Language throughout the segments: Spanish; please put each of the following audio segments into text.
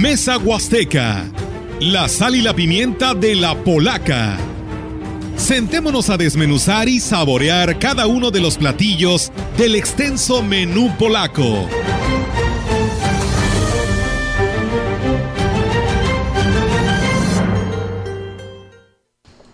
Mesa Huasteca, la sal y la pimienta de la polaca. Sentémonos a desmenuzar y saborear cada uno de los platillos del extenso menú polaco.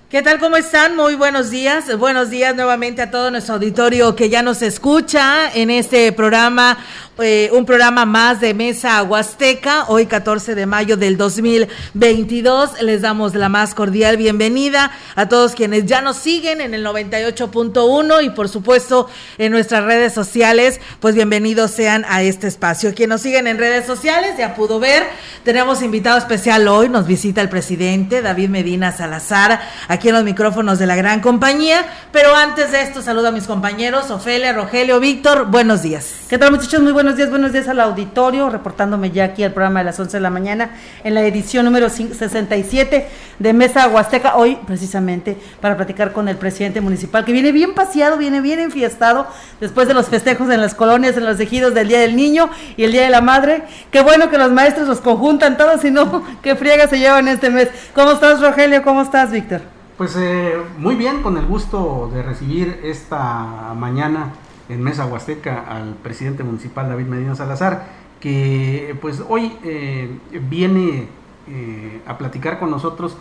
¿Qué tal? ¿Cómo están? Muy buenos días. Buenos días nuevamente a todo nuestro auditorio que ya nos escucha en este programa eh, un programa más de Mesa Huasteca, hoy 14 de mayo del 2022. Les damos la más cordial bienvenida a todos quienes ya nos siguen en el 98.1 y por supuesto en nuestras redes sociales, pues bienvenidos sean a este espacio. Quienes nos siguen en redes sociales, ya pudo ver, tenemos invitado especial hoy, nos visita el presidente David Medina Salazar, aquí en los micrófonos de la gran compañía, pero antes de esto saludo a mis compañeros, Ofelia, Rogelio, Víctor, buenos días. ¿Qué tal muchachos? Muy buenos buenos días, buenos días al auditorio, reportándome ya aquí al programa de las 11 de la mañana en la edición número 67 de Mesa Huasteca, hoy precisamente para platicar con el presidente municipal, que viene bien paseado, viene bien enfiestado después de los festejos en las colonias, en los ejidos del Día del Niño y el Día de la Madre. Qué bueno que los maestros los conjuntan todos, si no, qué friega se llevan este mes. ¿Cómo estás, Rogelio? ¿Cómo estás, Víctor? Pues eh, muy bien, con el gusto de recibir esta mañana en Mesa Huasteca al presidente municipal David Medina Salazar, que pues hoy eh, viene eh, a platicar con nosotros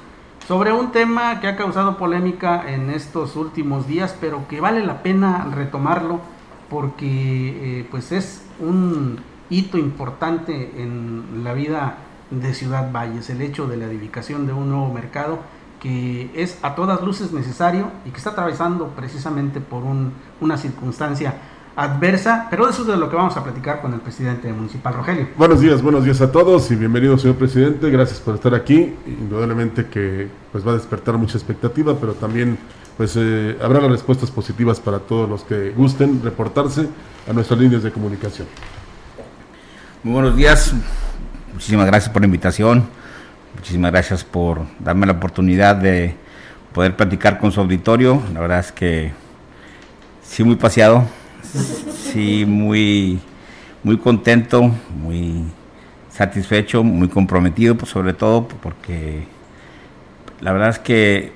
sobre un tema que ha causado polémica en estos últimos días, pero que vale la pena retomarlo porque eh, pues es un hito importante en la vida de Ciudad Valles, el hecho de la edificación de un nuevo mercado que es a todas luces necesario y que está atravesando precisamente por una circunstancia adversa, pero eso es de lo que vamos a platicar con el presidente municipal, Rogelio. Buenos días, buenos días a todos y bienvenido, señor presidente. Gracias por estar aquí. Indudablemente que pues va a despertar mucha expectativa, pero también pues eh, habrá las respuestas positivas para todos los que gusten reportarse a nuestras líneas de comunicación. Muy buenos días, muchísimas gracias por la invitación Muchísimas gracias por darme la oportunidad de poder platicar con su auditorio. La verdad es que sí muy paseado, sí muy, muy contento, muy satisfecho, muy comprometido, pues sobre todo porque la verdad es que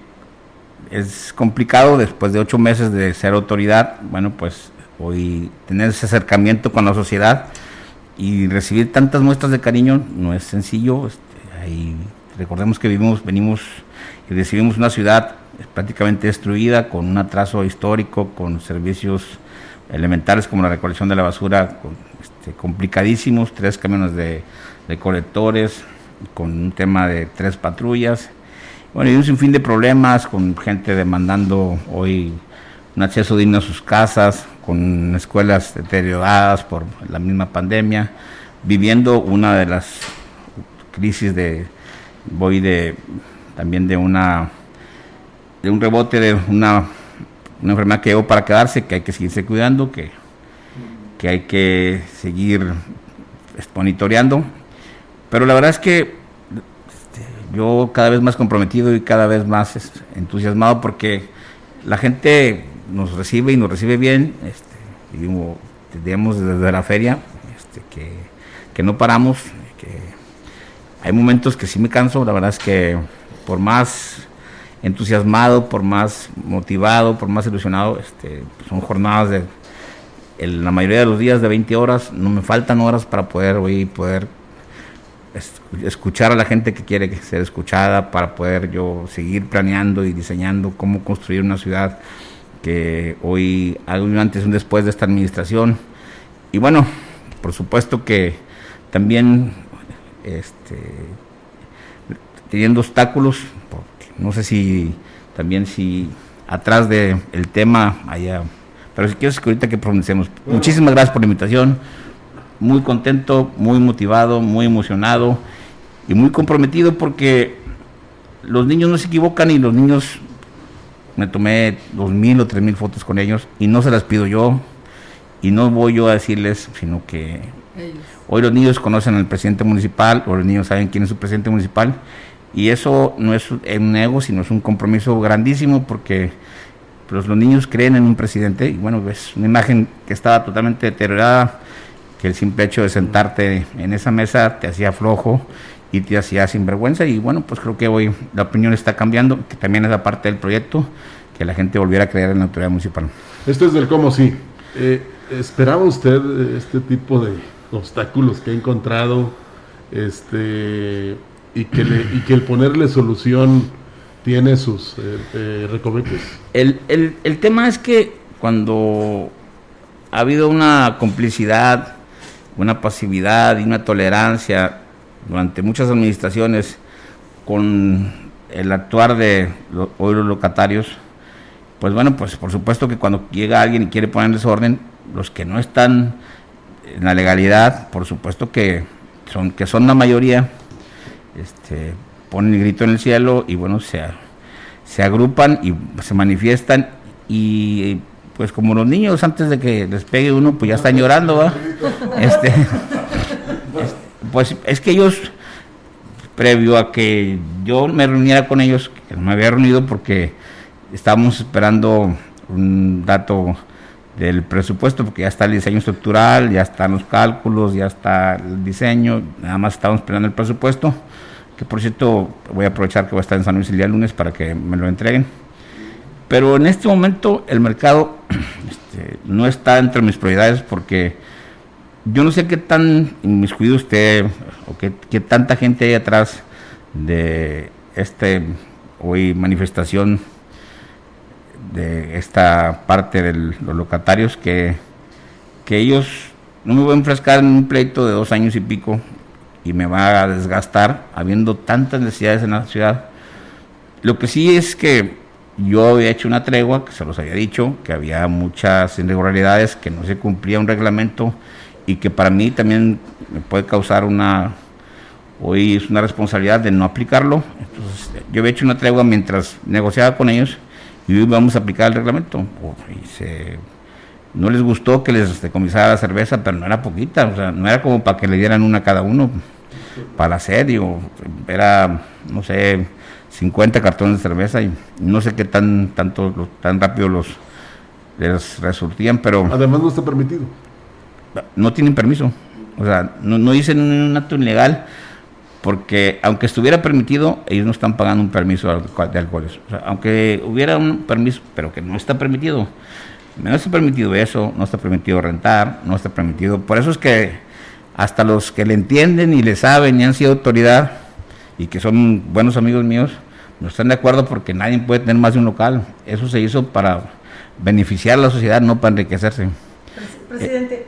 es complicado después de ocho meses de ser autoridad, bueno, pues hoy tener ese acercamiento con la sociedad y recibir tantas muestras de cariño no es sencillo. Hay Recordemos que vivimos, venimos y recibimos una ciudad prácticamente destruida, con un atraso histórico, con servicios elementales como la recolección de la basura este, complicadísimos, tres camiones de, colectores, con un tema de tres patrullas, bueno, y un sinfín de problemas, con gente demandando hoy un acceso digno a sus casas, con escuelas deterioradas por la misma pandemia, viviendo una de las crisis de voy de también de una de un rebote de una, una enfermedad que llegó para quedarse, que hay que seguirse cuidando, que, que hay que seguir monitoreando. Pero la verdad es que este, yo cada vez más comprometido y cada vez más entusiasmado porque la gente nos recibe y nos recibe bien. Este, y digamos desde la feria este, que, que no paramos, hay momentos que sí me canso, la verdad es que por más entusiasmado, por más motivado, por más ilusionado, este, son jornadas de la mayoría de los días de 20 horas, no me faltan horas para poder hoy poder escuchar a la gente que quiere ser escuchada, para poder yo seguir planeando y diseñando cómo construir una ciudad que hoy hay un antes y un después de esta administración. Y bueno, por supuesto que también este, teniendo obstáculos, no sé si también si atrás del el tema haya, pero si quieres que ahorita que pronunciemos. Muchísimas gracias por la invitación, muy contento, muy motivado, muy emocionado y muy comprometido porque los niños no se equivocan y los niños me tomé dos mil o tres mil fotos con ellos y no se las pido yo y no voy yo a decirles, sino que Hoy los niños conocen al presidente municipal, o los niños saben quién es su presidente municipal, y eso no es un ego, sino es un compromiso grandísimo porque pues, los niños creen en un presidente, y bueno, es una imagen que estaba totalmente deteriorada, que el simple hecho de sentarte en esa mesa te hacía flojo, y te hacía sinvergüenza y bueno, pues creo que hoy la opinión está cambiando, que también es la parte del proyecto, que la gente volviera a creer en la autoridad municipal. Esto es del cómo sí. Eh, ¿Esperaba usted este tipo de obstáculos que ha encontrado este y que, y que el ponerle solución tiene sus eh, eh? El, el, el tema es que cuando ha habido una complicidad, una pasividad y una tolerancia durante muchas administraciones con el actuar de los, hoy los locatarios, pues bueno, pues por supuesto que cuando llega alguien y quiere poner desorden, los que no están en la legalidad, por supuesto que son, que son la mayoría, este, ponen el grito en el cielo y bueno, se, se agrupan y se manifiestan y pues como los niños antes de que les pegue uno, pues ya están llorando, Este, pues es que ellos, previo a que yo me reuniera con ellos, que no me había reunido porque estábamos esperando un dato del presupuesto, porque ya está el diseño estructural, ya están los cálculos, ya está el diseño, nada más estamos esperando el presupuesto, que por cierto voy a aprovechar que voy a estar en San Luis el día lunes para que me lo entreguen. Pero en este momento el mercado este, no está entre mis prioridades porque yo no sé qué tan inmiscuido usted o qué, tanta gente hay atrás de este hoy manifestación de esta parte de los locatarios que, que ellos no me voy a enfrascar en un pleito de dos años y pico y me va a desgastar habiendo tantas necesidades en la ciudad. Lo que sí es que yo había hecho una tregua, que se los había dicho, que había muchas irregularidades, que no se cumplía un reglamento y que para mí también me puede causar una, hoy es una responsabilidad de no aplicarlo. Entonces, yo había hecho una tregua mientras negociaba con ellos y hoy vamos a aplicar el reglamento. no les gustó que les decomisara la cerveza, pero no era poquita, o sea, no era como para que le dieran una a cada uno para serio, era, no sé, 50 cartones de cerveza y no sé qué tan tanto tan rápido los les resurtían, pero además no está permitido. No tienen permiso. O sea, no, no dicen un acto ilegal porque aunque estuviera permitido, ellos no están pagando un permiso de alcoholes. O sea, aunque hubiera un permiso, pero que no está permitido. No está permitido eso, no está permitido rentar, no está permitido. Por eso es que hasta los que le entienden y le saben y han sido autoridad y que son buenos amigos míos, no están de acuerdo porque nadie puede tener más de un local. Eso se hizo para beneficiar a la sociedad, no para enriquecerse. Presidente,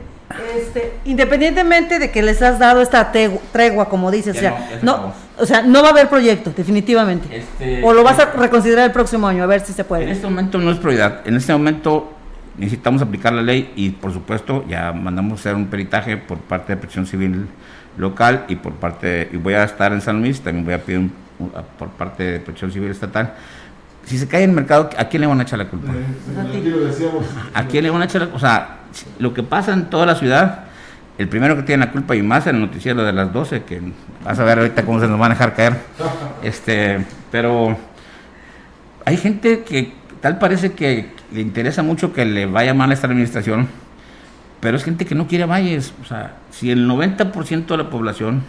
este, independientemente de que les has dado esta tregua, como dices, o sea, no, o sea, no va a haber proyecto, definitivamente. Este, o lo vas a este, reconsiderar el próximo año, a ver si se puede. En este momento no es prioridad. En este momento necesitamos aplicar la ley y, por supuesto, ya mandamos a hacer un peritaje por parte de Presión Civil local y por parte, y voy a estar en San Luis, también voy a pedir un por parte de Protección Civil Estatal. Si se cae en el mercado, ¿a quién le van a echar la culpa? ¿A quién le van a echar la culpa? O sea, lo que pasa en toda la ciudad, el primero que tiene la culpa y más en el noticiero de las 12, que vas a ver ahorita cómo se nos van a dejar caer. Este, pero hay gente que tal parece que le interesa mucho que le vaya mal a esta administración, pero es gente que no quiere valles. O sea, si el 90% de la población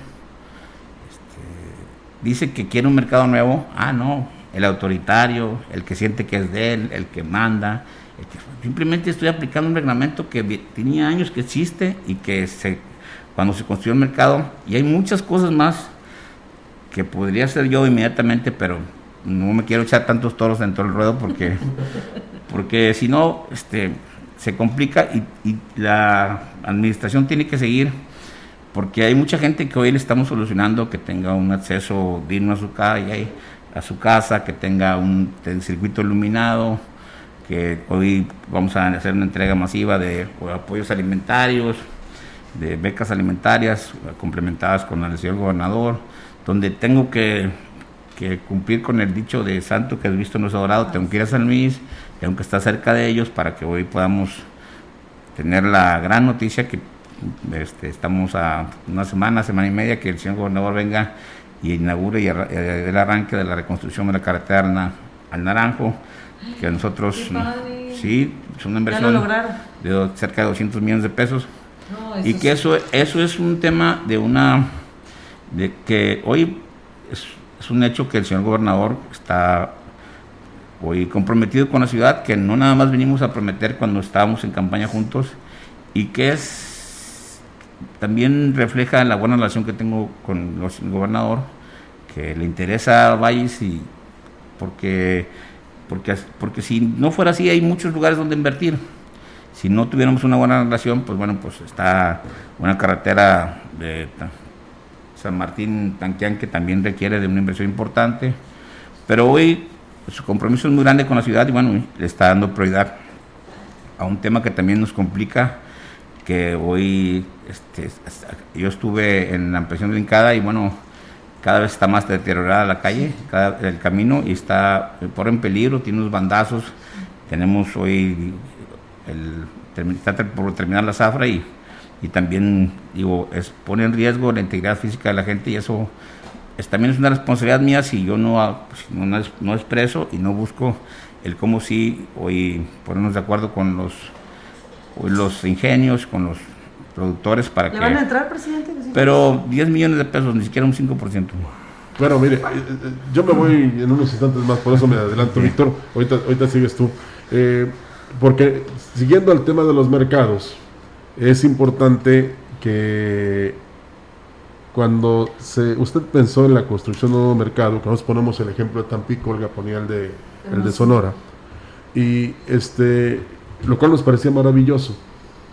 dice que quiere un mercado nuevo, ah, no, el autoritario, el que siente que es de él, el que manda. Simplemente estoy aplicando un reglamento que tenía años que existe y que se, cuando se construyó el mercado, y hay muchas cosas más que podría hacer yo inmediatamente, pero no me quiero echar tantos toros dentro del ruedo porque, porque si no, este, se complica y, y la administración tiene que seguir porque hay mucha gente que hoy le estamos solucionando que tenga un acceso digno a su, calle, a su casa, que tenga un circuito iluminado, que hoy vamos a hacer una entrega masiva de apoyos alimentarios, de becas alimentarias complementadas con el señor gobernador, donde tengo que, cumplir con el dicho de santo que has visto no es adorado, tengo que ir a San Luis, tengo que estar cerca de ellos para que hoy podamos tener la gran noticia que este, estamos a una semana, semana y media que el señor gobernador venga y inaugure y el arranque de la reconstrucción de la carretera al Naranjo, que nosotros, sí, es una inversión de cerca de 200 millones de pesos. y que eso, eso es un tema de una de que hoy es, es un hecho que el señor gobernador está hoy comprometido con la ciudad, que no nada más venimos a prometer cuando estábamos en campaña juntos y que es también refleja la buena relación que tengo con los- el gobernador, que le interesa Valles y porque, porque, porque si no fuera así hay muchos lugares donde invertir. Si no tuviéramos una buena relación, pues bueno, pues está una carretera de San Martín Tanquián que también requiere de una inversión importante. Pero hoy pues, su compromiso es muy grande con la ciudad y bueno, le está dando prioridad a un tema que también nos complica, que hoy este, yo estuve en la ampliación de Incada y bueno, cada vez está más deteriorada la calle, cada- el camino y está eh, por en peligro, tiene unos bandazos. Tenemos hoy el, está por terminar la zafra y, y también digo, es, pone en riesgo la integridad física de la gente y eso es, también es una responsabilidad mía si yo no, pues, no, no es- no expreso y no busco el cómo sí hoy ponernos de acuerdo con los, los ingenios, con los productores para ¿Le que... van a entrar, presidente? Sí. Pero 10 millones de pesos, ni siquiera un 5%. Bueno, mire, eh, eh, yo me voy en unos instantes más, por eso me adelanto, Víctor. Ahorita, ahorita sigues tú. Eh, porque siguiendo al tema de los mercados, es importante que cuando se, usted pensó en la construcción de un nuevo mercado, que nos ponemos el ejemplo de Tampico, Olga ponía el de, el de Sonora, y este, lo cual nos parecía maravilloso,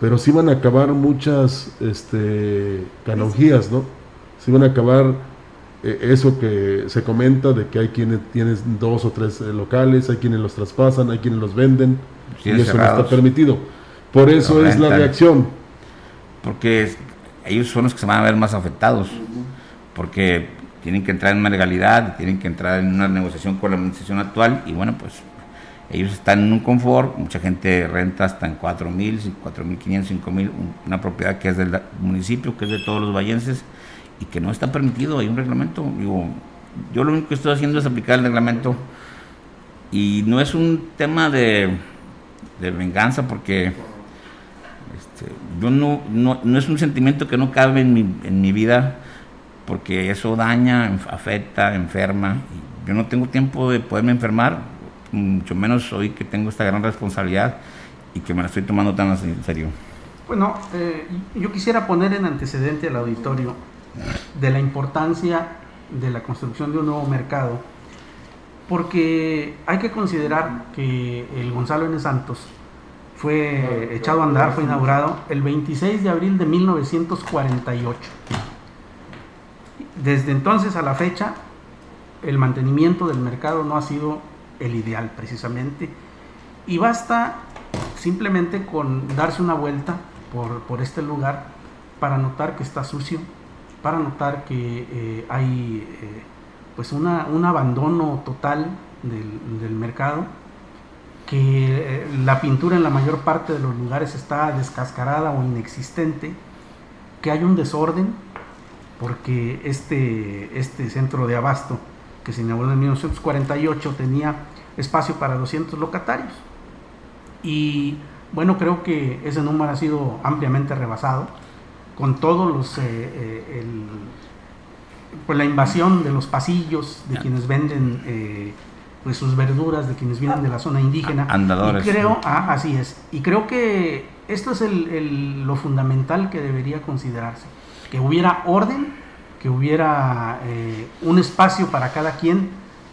pero sí van a acabar muchas este, canonjías, ¿no? Sí van a acabar eh, eso que se comenta de que hay quienes tienen dos o tres eh, locales, hay quienes los traspasan, hay quienes los venden, y eso no está permitido. Por eso es la reacción. porque ellos son los que se van a ver más afectados, porque tienen que entrar en una legalidad, tienen que entrar en una negociación con la administración actual y bueno, pues ellos están en un confort, mucha gente renta hasta en 4 mil, 4 mil 500, 5 mil, una propiedad que es del municipio, que es de todos los vallenses y que no está permitido, hay un reglamento, digo, yo lo único que estoy haciendo es aplicar el reglamento y no es un tema de, de venganza porque este, yo no, no, no es un sentimiento que no cabe en mi, en mi vida porque eso daña, afecta, enferma. Yo no tengo tiempo de poderme enfermar, mucho menos hoy que tengo esta gran responsabilidad y que me la estoy tomando tan en serio. Bueno, eh, yo quisiera poner en antecedente al auditorio de la importancia de la construcción de un nuevo mercado, porque hay que considerar que el Gonzalo N. Santos fue echado a andar, fue inaugurado el 26 de abril de 1948. Desde entonces a la fecha, el mantenimiento del mercado no ha sido el ideal precisamente, y basta simplemente con darse una vuelta por, por este lugar para notar que está sucio, para notar que eh, hay eh, pues una, un abandono total del, del mercado, que eh, la pintura en la mayor parte de los lugares está descascarada o inexistente, que hay un desorden, porque este, este centro de abasto que se inauguró en 1948 tenía espacio para 200 locatarios. Y bueno, creo que ese número ha sido ampliamente rebasado con todos los eh, eh, el, pues la invasión de los pasillos de quienes venden eh, pues sus verduras, de quienes vienen de la zona indígena. Andadores. Y creo, ah, así es. Y creo que esto es el- el- lo fundamental que debería considerarse. Que hubiera orden, que hubiera eh, un espacio para cada quien,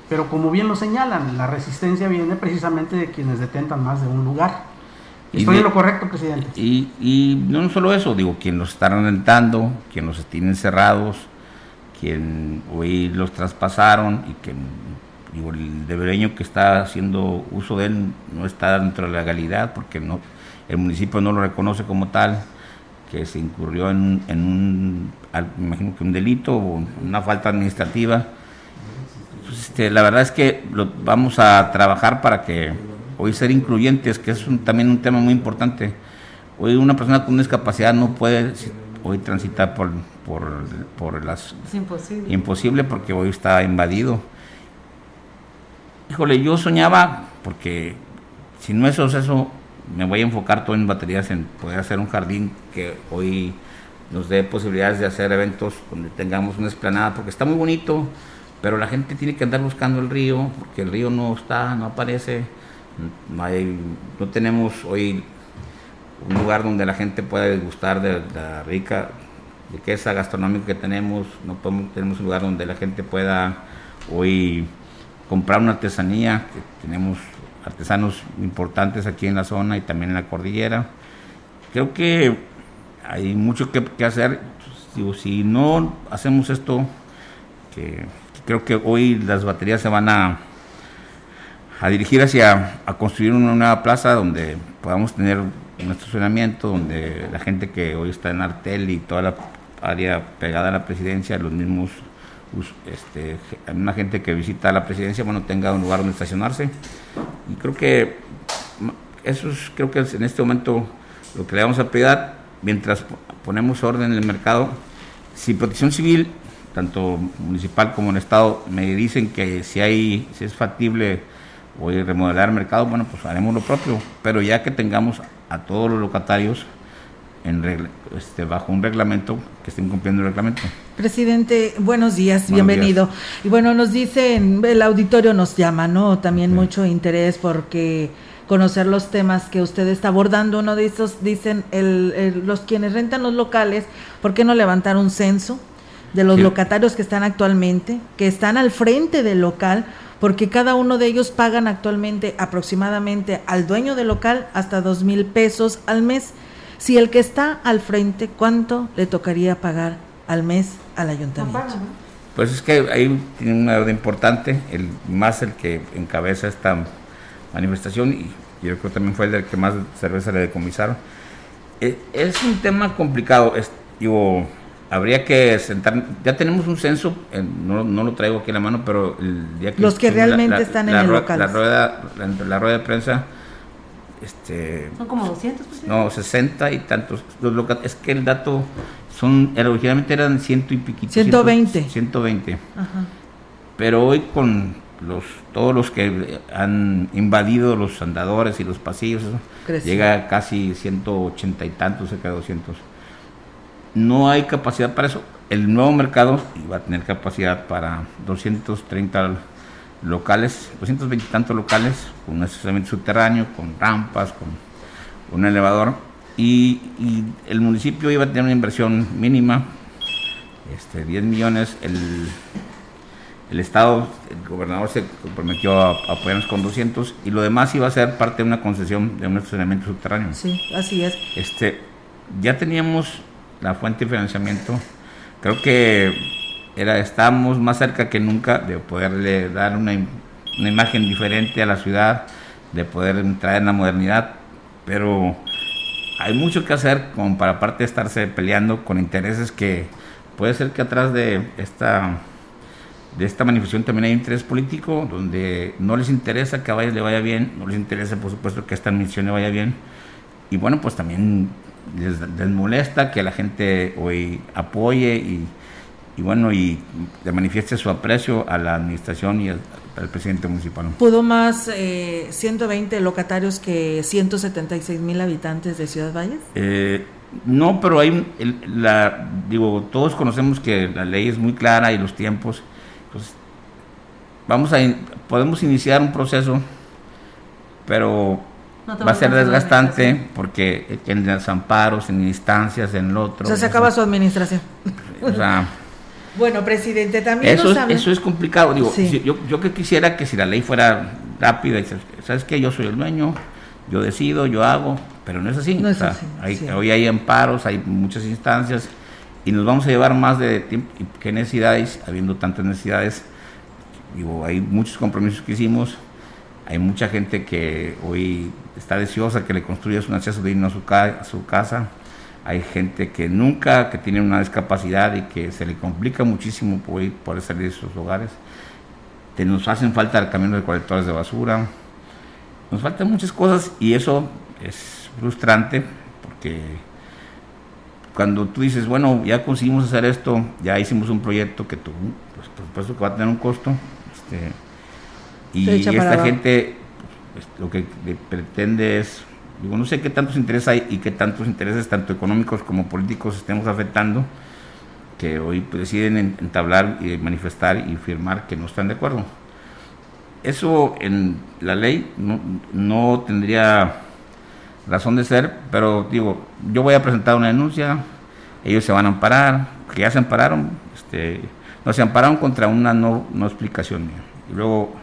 pero como bien lo señalan, la resistencia viene precisamente de quienes detentan más de un lugar. Y ¿Estoy de- en lo correcto, presidente? Y, y no solo eso, digo, quien los está rentando, quien los tienen cerrados, quien hoy los traspasaron y que digo, el debereño que está haciendo uso de él no está dentro de la legalidad porque no, el municipio no lo reconoce como tal, que se incurrió en, en un, imagino que un delito o una falta administrativa. Pues, este, la verdad es que lo, vamos a trabajar para que hoy ser incluyentes, que es un- también un tema muy importante. Hoy una persona con discapacidad no puede hoy transitar por, por, por las... Es imposible. Imposible porque hoy está invadido. Híjole, yo soñaba, porque si no es eso, me voy a enfocar todo en baterías, en poder hacer un jardín que hoy nos dé posibilidades de hacer eventos donde tengamos una esplanada, porque está muy bonito, pero la gente tiene que andar buscando el río, porque el río no está, no aparece, no, hay, no tenemos hoy un lugar donde la gente pueda degustar de la rica riqueza gastronómica que tenemos, no podemos, tenemos un lugar donde la gente pueda hoy comprar una artesanía, que tenemos artesanos importantes aquí en la zona y también en la cordillera. Creo que hay mucho que, hacer. Digo, si no hacemos esto, que, creo que hoy las baterías se van a, a dirigir hacia a construir una nueva plaza donde podamos tener un estacionamiento, donde la gente que hoy está en Artel y toda la área pegada a la presidencia, los mismos este, una gente que visita la presidencia, bueno, tenga un lugar donde estacionarse. Y creo que eso es, creo que en este momento lo que le vamos a pedir, mientras ponemos orden en el mercado, si Protección Civil, tanto municipal como en Estado, me dicen que si hay, si es factible a remodelar el mercado, bueno, pues haremos lo propio, pero ya que tengamos a todos los locatarios este, bajo un reglamento que estén cumpliendo el reglamento. Presidente, buenos días, bienvenido. Y bueno, nos dicen, el auditorio nos llama, ¿no? También mucho interés porque conocer los temas que usted está abordando. Uno de esos dicen, el, los quienes rentan los locales, ¿por qué no levantar un censo de los locatarios que están actualmente, que están al frente del local? porque cada uno de ellos pagan actualmente aproximadamente al dueño del local hasta dos mil pesos al mes si el que está al frente, ¿cuánto le tocaría pagar al mes al ayuntamiento? Pues es que ahí tiene una deuda importante, el, más el que encabeza esta manifestación y yo creo que también fue el que más cerveza le decomisaron. Eh, es un tema complicado, es, digo, habría que sentar, ya tenemos un censo, eh, no, lo traigo aquí en la mano, pero el día que... Los que realmente están en el local. La rueda, la rueda de prensa este, son como 200 no 60 y tantos es que el dato son originalmente eran ciento y piquito 120 120 pero hoy con los todos los que han invadido los andadores y los pasillos llega a casi 180 y tantos cerca de 200 no hay capacidad para eso. El nuevo mercado va a tener capacidad para 230 locales, 220 y tantos locales, con un estacionamiento subterráneo, con rampas, con un elevador, y, el municipio iba a tener una inversión mínima, este, 10 millones, el, el Estado, el gobernador se comprometió a, apoyarnos con 200 y lo demás iba a ser parte de una concesión de un estacionamiento subterráneo. Sí, así es. Este, ya teníamos la fuente de financiamiento, creo que era, estábamos más cerca que nunca de poderle dar una, una imagen diferente a la ciudad, de poder traer la modernidad, pero hay mucho que hacer como para aparte de estarse peleando con intereses que puede ser que atrás de esta de esta manifestación también hay interés político donde no les interesa que a Valles le vaya bien, no les interesa por supuesto que esta admisión le vaya bien. Y bueno pues también les, les molesta que la gente hoy apoye y bueno, y le manifieste su aprecio a la administración y al, presidente municipal. ¿Pudo más eh, 120 locatarios que 176 mil habitantes de Ciudad Valles? Eh, no, pero hay, la, digo, todos conocemos que la ley es muy clara y los tiempos. Pues, vamos a, podemos iniciar un proceso, pero va a ser desgastante porque en los amparos, en instancias, en lo otro. O sea, se acaba su administración. O sea, bueno, presidente, también eso, es, eso es complicado. Digo, yo, yo que quisiera que si la ley fuera rápida, y ¿sabes qué? Yo soy el dueño, yo decido, yo hago, pero no es así. Hoy hay amparos, hay muchas instancias y nos vamos a llevar más de tiempo. ¿Qué necesidades? Habiendo tantas necesidades, digo, hay muchos compromisos que hicimos, hay mucha gente que hoy está deseosa que le construyas un acceso digno a su, a su casa hay gente que nunca, que tiene una discapacidad y que se le complica muchísimo poder, salir de sus hogares. nos hacen falta el camión de colectores de basura. Nos faltan muchas cosas y eso es frustrante porque cuando tú dices, bueno, ya conseguimos hacer esto, ya hicimos un proyecto que tú, pues por supuesto que va a tener un costo, este, y esta gente pues, lo que pretende es Digo, no sé qué tantos intereses hay y qué tantos intereses, tanto económicos como políticos, estemos afectando, que hoy deciden entablar y manifestar y firmar que no están de acuerdo. Eso en la ley no, no tendría razón de ser, pero digo, yo voy a presentar una denuncia, ellos se van a amparar, que ya se ampararon, este, no se ampararon contra una no, no explicación. Y luego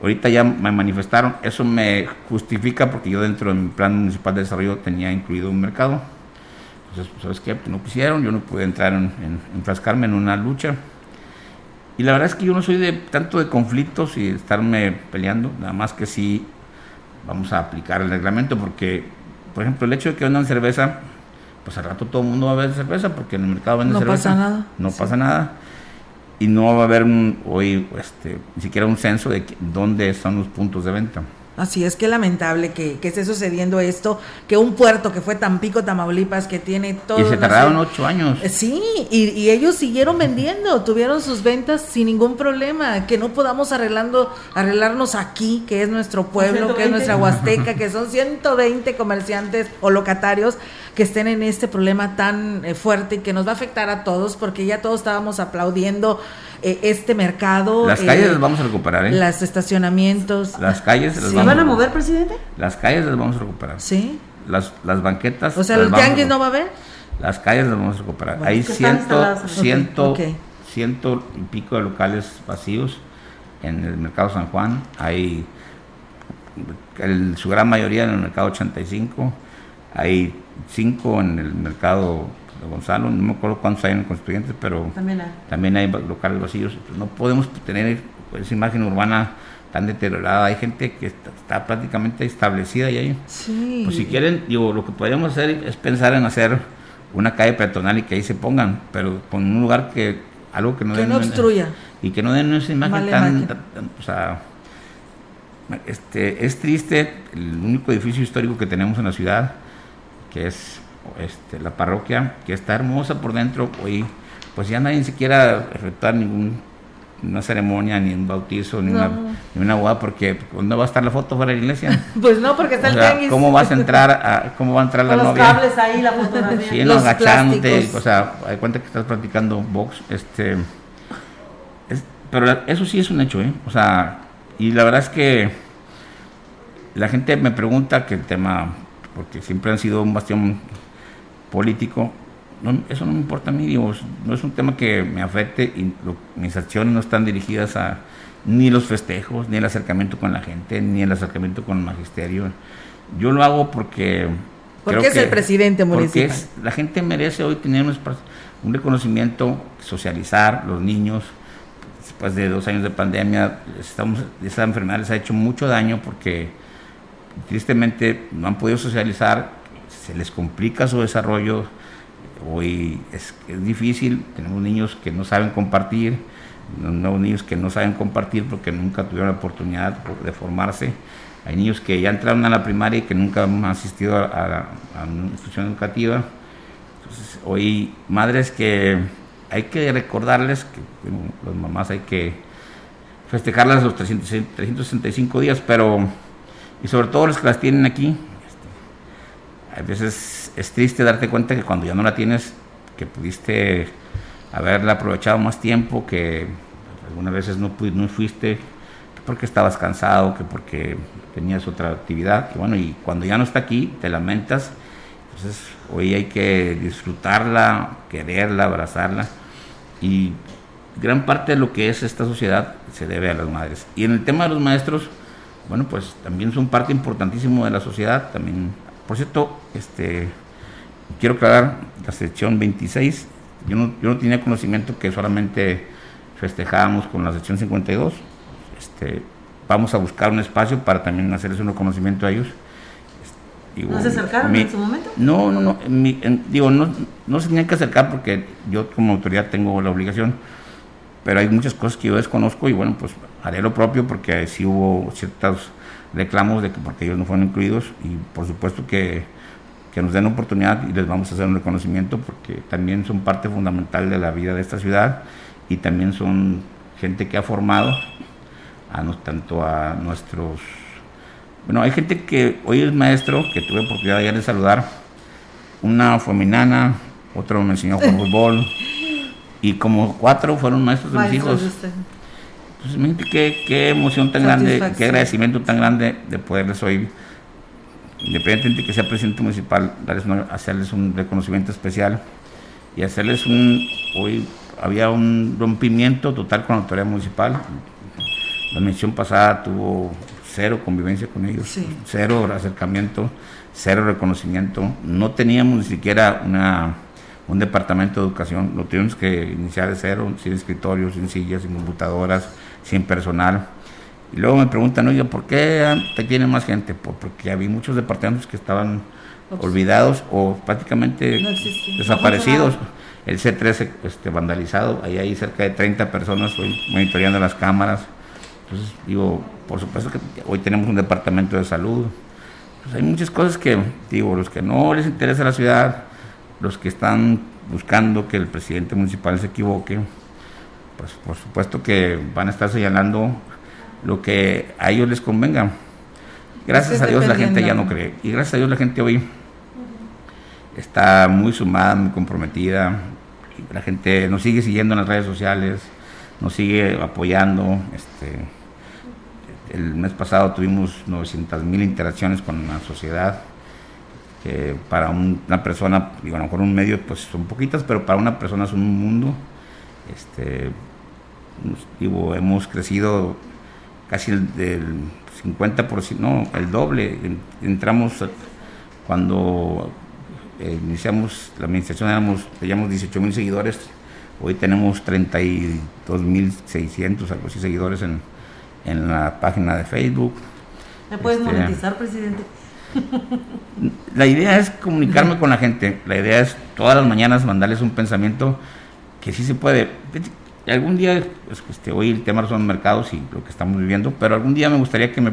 Ahorita ya me manifestaron, eso me justifica porque yo dentro de mi plan municipal de desarrollo tenía incluido un mercado. Entonces, pues, ¿sabes qué? Pues, no quisieron, yo no pude entrar en, enfrascarme en una lucha. Y la verdad es que yo no soy de tanto de conflictos y de estarme peleando, nada más que sí vamos a aplicar el reglamento porque, por ejemplo, el hecho de que vendan cerveza, pues al rato todo el mundo va a ver cerveza porque en el mercado venden cerveza. No pasa nada. No pasa nada y no va a haber un, hoy este, ni siquiera un censo de dónde están los puntos de venta. Así es que lamentable que, que, esté sucediendo esto, que un puerto que fue Tampico, Tamaulipas, que tiene todo... Y se tardaron ocho años. Eh, sí, y, ellos siguieron vendiendo, tuvieron sus ventas sin ningún problema, que no podamos arreglando, arreglarnos aquí, que es nuestro pueblo, que es nuestra Huasteca, que son 120 comerciantes o locatarios que estén en este problema tan eh, fuerte y que nos va a afectar a todos, porque ya todos estábamos aplaudiendo eh, este mercado. Las calles las vamos a recuperar, ¿eh? Los estacionamientos. Las calles las van a mover, presidente? Las calles las vamos a recuperar. Sí. Las, las banquetas. O sea, ¿el tianguis no va a haber? Las calles las vamos a recuperar. Hay ciento, ciento, ciento y pico de locales vacíos en el mercado San Juan. Hay el, su gran mayoría en el mercado 85. Hay cinco en el mercado de Gonzalo, no me acuerdo cuántos hay en Constituyentes, pero también hay, locales vacíos. no podemos tener esa imagen urbana tan deteriorada. Hay gente que está, prácticamente establecida y ahí. Pues si quieren, digo, lo que podríamos hacer es pensar en hacer una calle peatonal y que ahí se pongan, pero con un lugar que, algo que no que no obstruya. Y que no den esa imagen tan, o sea, este, es triste, el único edificio histórico que tenemos en la ciudad, que es este, la parroquia, que está hermosa por dentro, hoy pues ya nadie siquiera efectuar ningún una ceremonia, ni un bautizo, ni, una, ni una boda, porque ¿dónde va a estar la foto fuera de la iglesia? pues no, porque está el ¿Cómo vas a entrar, a, cómo va a entrar la los novia? Los cables ahí, la fotografía. Sí, los agachante, o sea, hay cuenta que estás practicando box, este, pero eso sí es un hecho, ¿eh? O sea, y la verdad es que la gente me pregunta que el tema, porque siempre han sido un bastión político, eso no me importa a mí, digo, no es un tema que me afecte y mis acciones no están dirigidas a ni los festejos, ni el acercamiento con la gente, ni el acercamiento con el magisterio. Yo lo hago porque... Porque es el presidente municipal. Porque la gente merece hoy tener un, un reconocimiento, socializar, los niños, después de dos años de pandemia, estamos, esa enfermedad les ha hecho mucho daño porque tristemente no han podido socializar se les complica su desarrollo, hoy es, difícil, tenemos niños que no saben compartir, nuevos niños que no saben compartir porque nunca tuvieron la oportunidad de formarse, hay niños que ya entraron a la primaria y que nunca han asistido a, una institución educativa, entonces hoy madres que hay que recordarles que las mamás hay que festejarlas los 365 días, pero y sobre todo los que las tienen aquí, a veces es triste darte cuenta que cuando ya no la tienes, que pudiste haberla aprovechado más tiempo, que algunas veces no, no fuiste, porque estabas cansado, que porque tenías otra actividad, y bueno, y cuando ya no está aquí, te lamentas, entonces hoy hay que disfrutarla, quererla, abrazarla, y gran parte de lo que es esta sociedad se debe a las madres. Y en el tema de los maestros, bueno, pues también son parte importantísimo de la sociedad, también por cierto, este, quiero aclarar la sección 26. Yo no, yo no tenía conocimiento que solamente festejábamos con la sección 52. Este, vamos a buscar un espacio para también hacerles un reconocimiento a ellos. ¿No se acercaron en su momento? No, no, no. digo, no, no se tenían que acercar porque yo como autoridad tengo la obligación, pero hay muchas cosas que yo desconozco y bueno, pues haré lo propio porque sí hubo ciertas reclamos de que porque ellos no fueron incluidos y por supuesto que, que nos den oportunidad y les vamos a hacer un reconocimiento porque también son parte fundamental de la vida de esta ciudad y también son gente que ha formado a tanto a nuestros Bueno, hay gente que hoy es maestro, que tuve oportunidad de, de saludar. Una fue mi nana, otro me enseñó con fútbol. Y como cuatro fueron maestros de mis hijos. Pues qué, qué emoción tan grande, qué agradecimiento tan grande de poderles hoy, independientemente de que sea presidente municipal, darles hacerles un reconocimiento especial y hacerles un, hoy había un rompimiento total con la autoridad municipal. La mención pasada tuvo cero convivencia con ellos, cero acercamiento, cero reconocimiento. No teníamos ni siquiera una, un departamento de educación, lo tuvimos que iniciar de cero, sin escritorios, sin sillas, sin computadoras, sin personal. Y luego me preguntan, oye, ¿por qué te tiene más gente? Porque había muchos departamentos que estaban olvidados o prácticamente desaparecidos. El C13 este, vandalizado, ahí hay cerca de 30 personas hoy monitoreando las cámaras. Entonces, digo, por supuesto que hoy tenemos un departamento de salud. Pues hay muchas cosas que, digo, los que no les interesa la ciudad, los que están buscando que el presidente municipal se equivoque, pues por supuesto que van a estar señalando lo que a ellos les convenga. Gracias a Dios la gente ya no cree. Y gracias a Dios la gente hoy está muy sumada, muy comprometida. La gente nos sigue siguiendo en las redes sociales, nos sigue apoyando. Este, el mes pasado tuvimos 900 mil interacciones con la sociedad, que para una persona, digo, a lo mejor un medio pues son poquitas, pero para una persona es un mundo. Este, digo, hemos crecido casi el, del 50%, no, el doble. Entramos cuando eh, iniciamos la administración, éramos, teníamos 18 mil seguidores, hoy tenemos 32 mil 600, algo así, seguidores en, en la página de Facebook. ¿Me puedes este, monetizar, presidente? La idea es comunicarme con la gente, la idea es todas las mañanas mandarles un pensamiento que sí se puede. Algún día, pues, este, hoy el tema son mercados y lo que estamos viviendo, pero algún día me gustaría que me,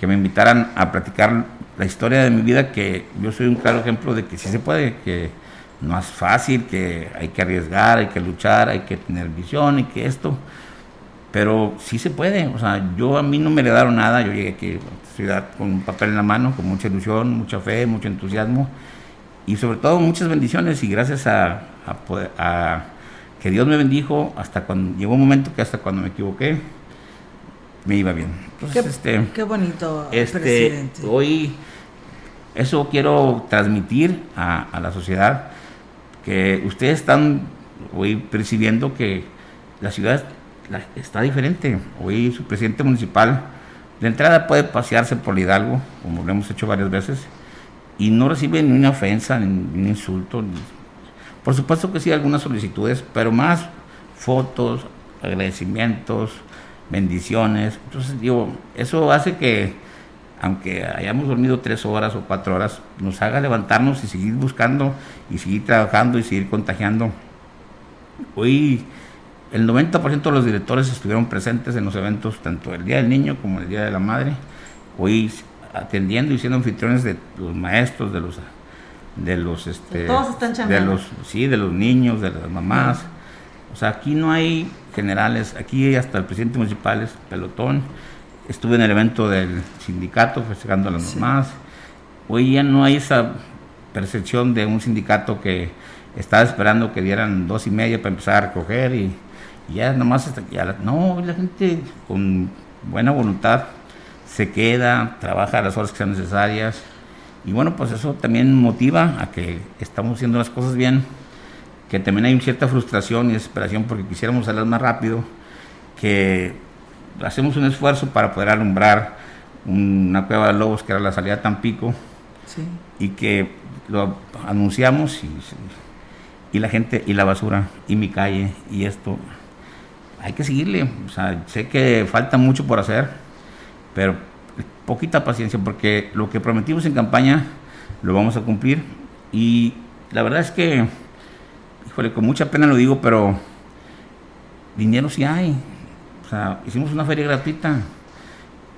que me invitaran a platicar la historia de mi vida, que yo soy un claro ejemplo de que sí se puede, que no es fácil, que hay que arriesgar, hay que luchar, hay que tener visión y que esto, pero sí se puede. O sea, yo a mí no me dieron nada, yo llegué aquí a esta ciudad con un papel en la mano, con mucha ilusión, mucha fe, mucho entusiasmo y sobre todo muchas bendiciones y gracias a que Dios me bendijo hasta cuando llegó un momento que hasta cuando me equivoqué me iba bien. Entonces, qué, este, qué bonito, este, presidente. Hoy eso quiero transmitir a, la sociedad, que ustedes están hoy percibiendo que la ciudad está diferente. Hoy su presidente municipal de entrada puede pasearse por Hidalgo, como lo hemos hecho varias veces, y no recibe ni una ofensa, ni, un insulto. Por supuesto que sí, algunas solicitudes, pero más fotos, agradecimientos, bendiciones. Entonces, digo, eso hace que, aunque hayamos dormido tres horas o cuatro horas, nos haga levantarnos y seguir buscando y seguir trabajando y seguir contagiando. Hoy el 90% de los directores estuvieron presentes en los eventos, tanto el Día del Niño como el Día de la Madre. Hoy atendiendo y siendo anfitriones de los maestros, de los de los este todos están de los sí de los niños de las mamás. O sea aquí no hay generales, aquí hasta el presidente municipal es pelotón. Estuve en el evento del sindicato festejando a las mamás. Hoy ya no hay esa percepción de un sindicato que estaba esperando que dieran dos y media para empezar a recoger y, ya nomás hasta ya no, la gente con buena voluntad se queda, trabaja las horas que sean necesarias y bueno, pues eso también motiva a que estamos haciendo las cosas bien que también hay cierta frustración y desesperación porque quisiéramos salir más rápido, que hacemos un esfuerzo para poder alumbrar una cueva de lobos que era la salida a Tampico y que lo anunciamos y, la gente y la basura y mi calle y esto hay que seguirle. O sea sé que falta mucho por hacer pero poquita paciencia porque lo que prometimos en campaña lo vamos a cumplir y la verdad es que híjole, con mucha pena lo digo, pero dinero sí hay. O sea, hicimos una feria gratuita.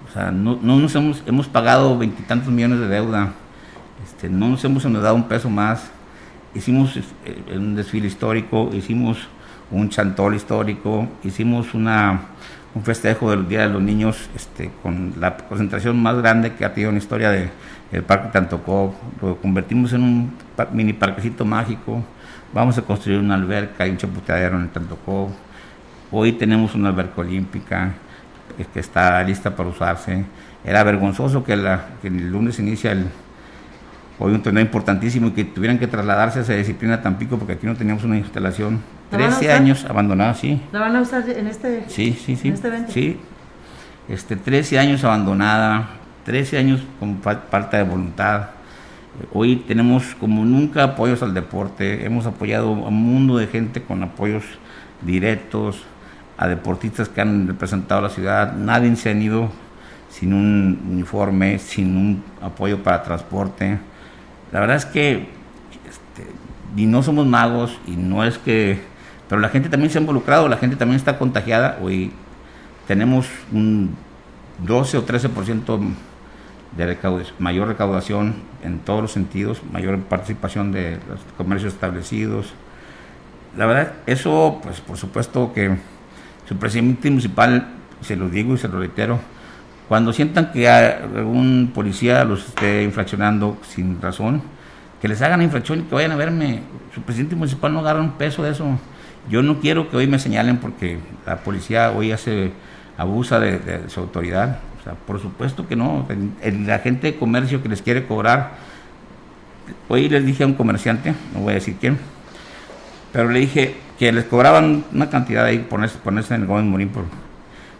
O sea, no, nos hemos, hemos pagado veintitantos millones de deuda. Este, no nos hemos endeudado un peso más. Hicimos eh, un desfile histórico, hicimos un chantol histórico, hicimos una, un festejo del Día de los Niños este, con la concentración más grande que ha tenido en la historia del de, Parque Tantocó, lo convertimos en un mini parquecito mágico, vamos a construir una alberca y un chaputeadero en el Tantocó, hoy tenemos una alberca olímpica eh, que está lista para usarse, era vergonzoso que, la, que el lunes inicia el hoy un torneo importantísimo y que tuvieran que trasladarse a esa disciplina Tampico porque aquí no teníamos una instalación. 13 años abandonada, sí. ¿La van a usar en este, sí, sí, sí, en este evento? Sí. Este, 13 años abandonada, 13 años con falta de voluntad. Hoy tenemos como nunca apoyos al deporte, hemos apoyado a un mundo de gente con apoyos directos, a deportistas que han representado a la ciudad, nadie se ha ido sin un uniforme, sin un apoyo para transporte la verdad es que este, y no somos magos y no es que... Pero la gente también se ha involucrado, la gente también está contagiada. Hoy tenemos un 12 o 13% de mayor recaudación en todos los sentidos, mayor participación de los comercios establecidos. La verdad, eso, pues por supuesto que su presidente municipal, se lo digo y se lo reitero, cuando sientan que un policía los esté infraccionando sin razón, que les hagan infracción y que vayan a verme. Su presidente municipal no agarra un peso de eso. Yo no quiero que hoy me señalen porque la policía hoy hace abusa de, su autoridad. O sea, por supuesto que no. la gente de comercio que les quiere cobrar. Hoy les dije a un comerciante, no voy a decir quién, pero le dije que les cobraban una cantidad ahí ponerse, ponerse en el Gómez Morín por,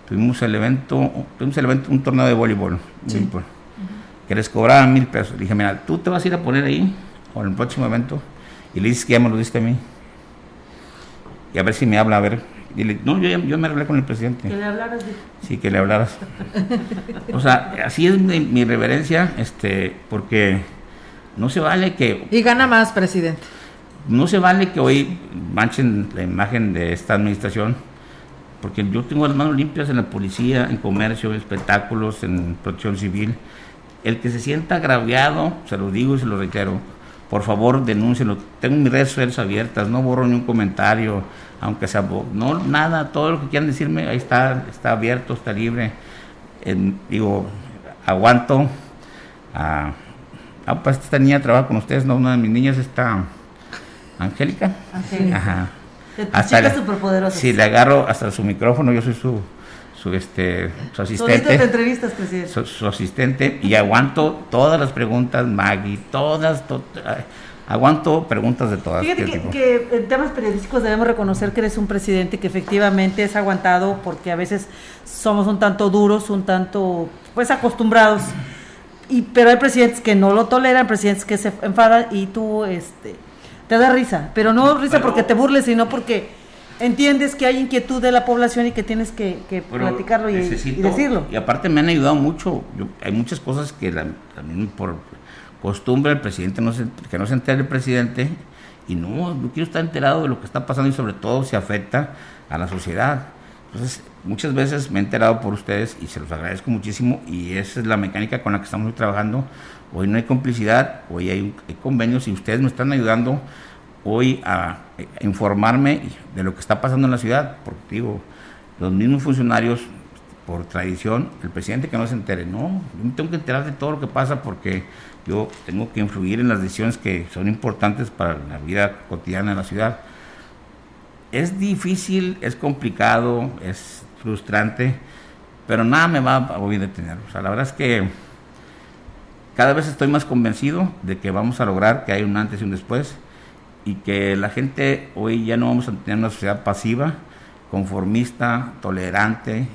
tuvimos el evento, tuvimos el evento, un torneo de voleibol, que les cobraban mil pesos. Le dije, mira, tú te vas a ir a poner ahí, o en el próximo evento, y le dices que ya me lo diste a mí. Y a ver si me habla, a ver. Dile, no, yo, yo me hablé con el presidente. Que le hablaras. Sí, que le hablaras. o sea, así es mi, mi, reverencia, este, porque no se vale que... Y gana más, presidente. No se vale que hoy manchen la imagen de esta administración porque yo tengo las manos limpias en la policía, en comercio, en espectáculos, en protección civil. El que se sienta agraviado, se lo digo y se lo reitero, por favor denúncielo. Tengo mis redes sociales abiertas, no borro ni un comentario, aunque sea, no, nada, todo lo que quieran decirme, ahí está, está abierto, está libre. digo, aguanto. ah, pues esta niña trabaja con ustedes, no, una de mis niñas está Angélica. Angélica. Ajá hasta le, Si le agarro hasta su micrófono, yo soy su, su, este, su asistente. Te entrevistas, presidente. Su, asistente y aguanto todas las preguntas, Maggie, todas, aguanto preguntas de todas. Fíjate que, que, en temas periodísticos debemos reconocer que eres un presidente que efectivamente es aguantado porque a veces somos un tanto duros, un tanto pues acostumbrados. Y, pero hay presidentes que no lo toleran, presidentes que se enfadan y tú este te da risa, pero no risa porque te burles, sino porque entiendes que hay inquietud de la población y que tienes que, platicarlo y, decirlo. Y aparte me han ayudado mucho. hay muchas cosas que también por costumbre el presidente no se, que no se entere el presidente y no, yo quiero estar enterado de lo que está pasando y sobre todo si afecta a la sociedad. Entonces, muchas veces me he enterado por ustedes y se los agradezco muchísimo y esa es la mecánica con la que estamos trabajando Hoy no hay complicidad, hoy hay, convenios y ustedes me están ayudando hoy a, informarme de lo que está pasando en la ciudad, porque digo, los mismos funcionarios, por tradición, el presidente que no se entere, no, yo me tengo que enterar de todo lo que pasa porque yo tengo que influir en las decisiones que son importantes para la vida cotidiana de la ciudad. Es difícil, es complicado, es frustrante, pero nada me va a detener. O sea, la verdad es que cada vez estoy más convencido de que vamos a lograr que haya un antes y un después y que la gente hoy ya no vamos a tener una sociedad pasiva, conformista, tolerante,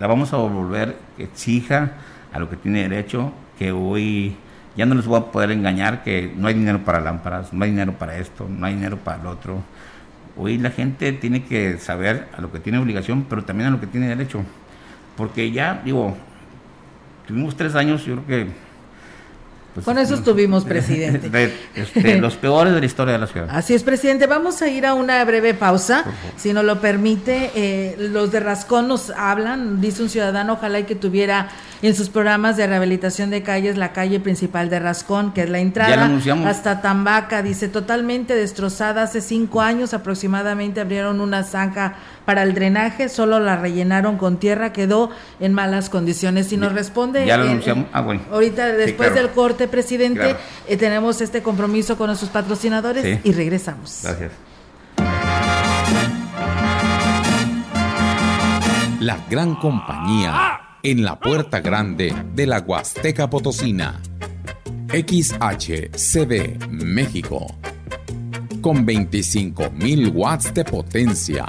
la vamos a volver que exija a lo que tiene derecho, que hoy ya no les voy a poder engañar que no hay dinero para lámparas, no hay dinero para esto, no hay dinero para el otro. Hoy la gente tiene que saber a lo que tiene obligación, pero también a lo que tiene derecho. Porque ya, digo, tuvimos tres años, yo creo que Pues, Con eso estuvimos, presidente. Este, los peores de la historia de la ciudad. Así es, presidente. Vamos a ir a una breve pausa, si nos lo permite. Eh, los de Rascón nos hablan, dice un ciudadano, ojalá y que tuviera en sus programas de rehabilitación de calles la calle principal de Rascón, que es la entrada hasta Tambaca, dice totalmente destrozada. Hace cinco años aproximadamente abrieron una zanja para el drenaje, solo la rellenaron con tierra, quedó en malas condiciones. Si nos responde, ya lo anunciamos. Ah, bueno. ahorita después del corte, presidente, eh, tenemos este compromiso con nuestros patrocinadores y regresamos. Gracias. La gran compañía en la puerta grande de la Huasteca Potosina. XHCD México. Con 25.000 watts de potencia.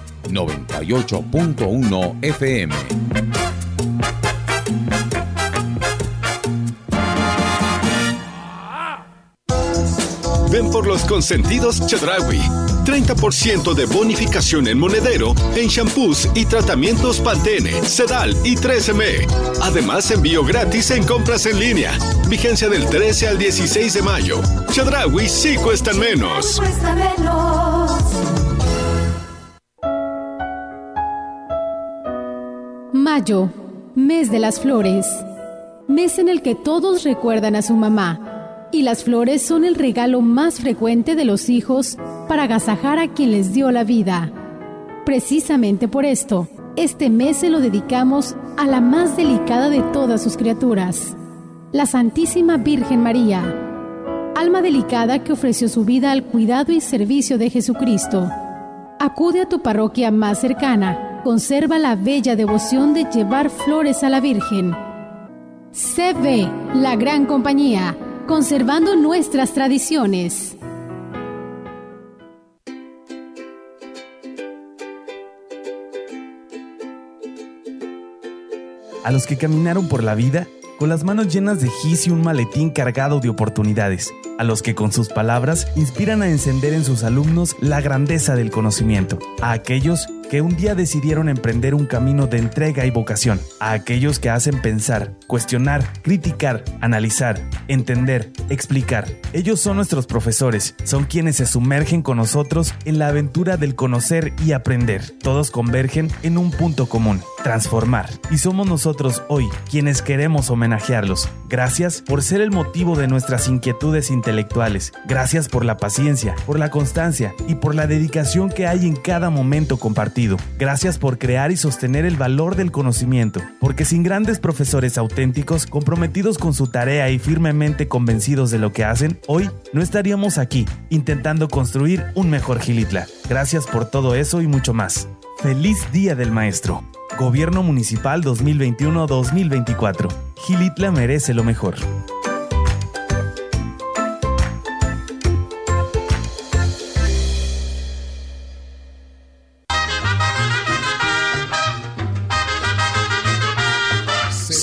98.1 FM. Ven por los consentidos Chedrawi 30% de bonificación en monedero, en shampoos y tratamientos Pantene, Sedal y 3M. Además, envío gratis en compras en línea. Vigencia del 13 al 16 de mayo. Chedraui sí cuestan menos. Cuesta menos. Mayo, mes de las flores. Mes en el que todos recuerdan a su mamá y las flores son el regalo más frecuente de los hijos para agasajar a quien les dio la vida. Precisamente por esto, este mes se lo dedicamos a la más delicada de todas sus criaturas, la Santísima Virgen María, alma delicada que ofreció su vida al cuidado y servicio de Jesucristo. Acude a tu parroquia más cercana, conserva la bella devoción de llevar flores a la Virgen. CB, la gran compañía conservando nuestras tradiciones. A los que caminaron por la vida con las manos llenas de gis y un maletín cargado de oportunidades, a los que con sus palabras inspiran a encender en sus alumnos la grandeza del conocimiento, a aquellos que un día decidieron emprender un camino de entrega y vocación, a aquellos que hacen pensar, cuestionar, criticar, analizar, entender, explicar. Ellos son nuestros profesores, son quienes se sumergen con nosotros en la aventura del conocer y aprender. Todos convergen en un punto común, transformar. Y somos nosotros hoy quienes queremos homenajearlos. Gracias por ser el motivo de nuestras inquietudes intelectuales. Gracias por la paciencia, por la constancia y por la dedicación que hay en cada momento compartido Gracias por crear y sostener el valor del conocimiento, porque sin grandes profesores auténticos, comprometidos con su tarea y firmemente convencidos de lo que hacen, hoy no estaríamos aquí intentando construir un mejor Gilitla. Gracias por todo eso y mucho más. Feliz Día del Maestro. Gobierno Municipal 2021-2024. Gilitla merece lo mejor.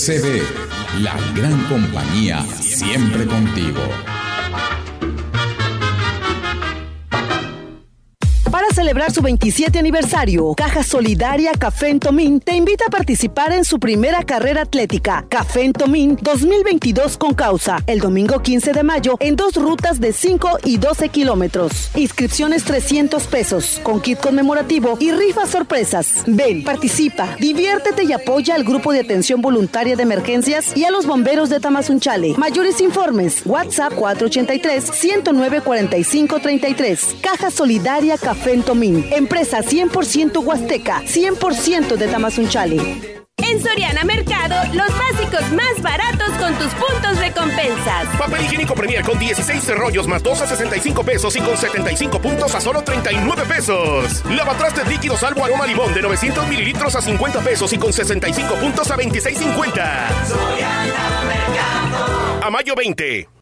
CB, la gran compañía, siempre contigo. Celebrar su 27 aniversario, Caja Solidaria Café en Tomín te invita a participar en su primera carrera atlética, Café en Tomín 2022 con causa, el domingo 15 de mayo en dos rutas de 5 y 12 kilómetros. Inscripciones 300 pesos, con kit conmemorativo y rifas sorpresas. Ven, participa, diviértete y apoya al grupo de atención voluntaria de emergencias y a los bomberos de Tamazunchale. Mayores informes, WhatsApp 483 109 45 33. Caja Solidaria Café en empresa 100% Huasteca, 100% de Tamazunchale. En Soriana Mercado, los básicos más baratos con tus puntos recompensas. Papel higiénico Premier con 16 rollos más 2 a 65 pesos y con 75 puntos a solo 39 pesos. Lavatrastes líquidos salvo aroma limón de 900 mililitros a 50 pesos y con 65 puntos a 26.50. Soriana Mercado. A mayo 20.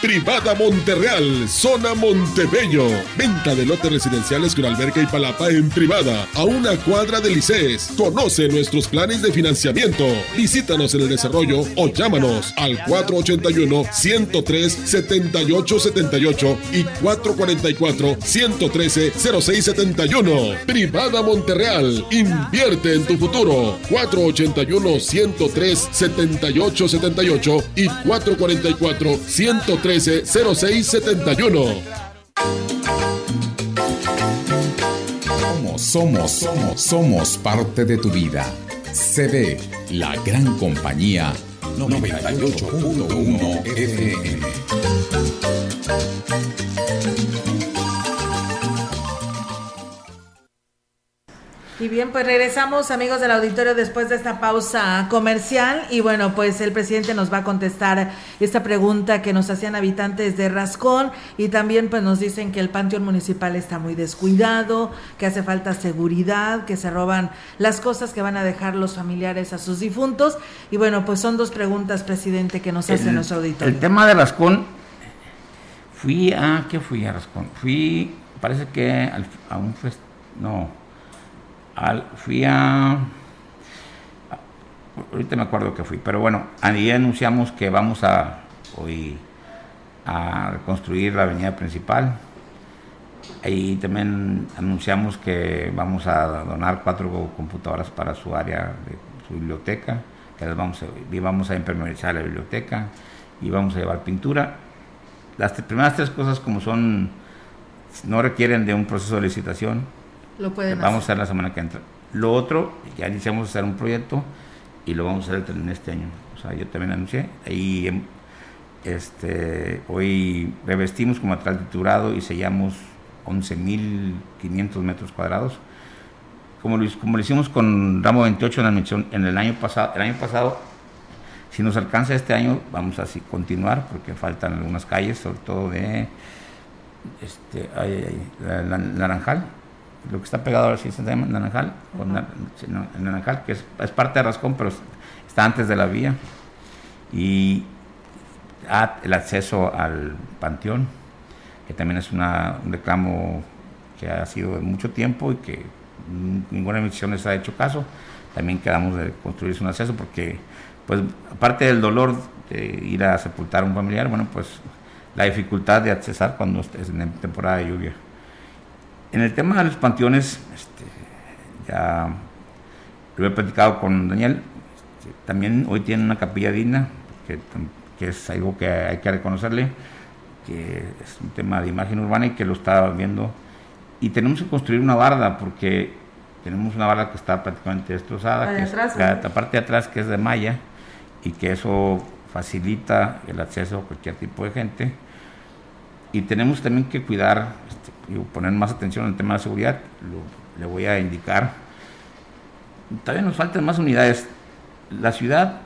Privada Monterreal, zona Montebello. Venta de lotes residenciales con alberca y palapa en privada, a una cuadra de Lices. Conoce nuestros planes de financiamiento. Visítanos en el desarrollo o llámanos al 481-103-7878 y 444-113-0671. Privada Monterreal, invierte en tu futuro. 481-103-7878 y 444-113 0671 Somos, somos, somos, somos parte de tu vida. CD, la gran compañía 98.1 FM. Y bien, pues regresamos amigos del auditorio después de esta pausa comercial y bueno, pues el presidente nos va a contestar esta pregunta que nos hacían habitantes de Rascón y también pues nos dicen que el panteón municipal está muy descuidado, que hace falta seguridad, que se roban las cosas que van a dejar los familiares a sus difuntos y bueno, pues son dos preguntas, presidente, que nos hace nuestro auditorio. El tema de Rascón, fui a, ¿qué fui a Rascón? Fui, parece que a un fest, no fui a, ahorita me acuerdo que fui, pero bueno, ahí anunciamos que vamos a hoy a reconstruir la avenida principal. Ahí también anunciamos que vamos a donar cuatro computadoras para su área de su biblioteca, que las vamos a, y vamos a impermeabilizar la biblioteca y vamos a llevar pintura. Las primeras tres cosas como son, no requieren de un proceso de licitación, lo pueden vamos a hacer la semana que entra. Lo otro, ya iniciamos a hacer un proyecto y lo vamos a hacer en este año. O sea, yo también anuncié. Ahí este, hoy revestimos como atrás triturado y sellamos 11.500 metros cuadrados. Como lo, como lo hicimos con Ramo 28 en, la en el año pasado, el año pasado, si nos alcanza este año, vamos a así continuar porque faltan algunas calles, sobre todo de este, la, Naranjal, lo que está pegado al sistema Naranjal, con Naranjal, que es, parte de Rascón, pero está antes de la vía, y el acceso al panteón, que también es una, un reclamo que ha sido de mucho tiempo y que ninguna emisión les ha hecho caso. También quedamos de construir un acceso porque, pues, aparte del dolor de ir a sepultar a un familiar, bueno, pues la dificultad de accesar cuando es en temporada de lluvia. En el tema de los panteones, este, ya lo he platicado con Daniel, este, también hoy tiene una capilla digna, que, es algo que hay que reconocerle, que es un tema de imagen urbana y que lo está viendo. Y tenemos que construir una barda, porque tenemos una barda que está prácticamente destrozada, que la, parte de atrás que es de malla, y que eso facilita el acceso a cualquier tipo de gente. Y tenemos también que cuidar y poner más atención en el tema de seguridad, le voy a indicar. Todavía nos faltan más unidades. La ciudad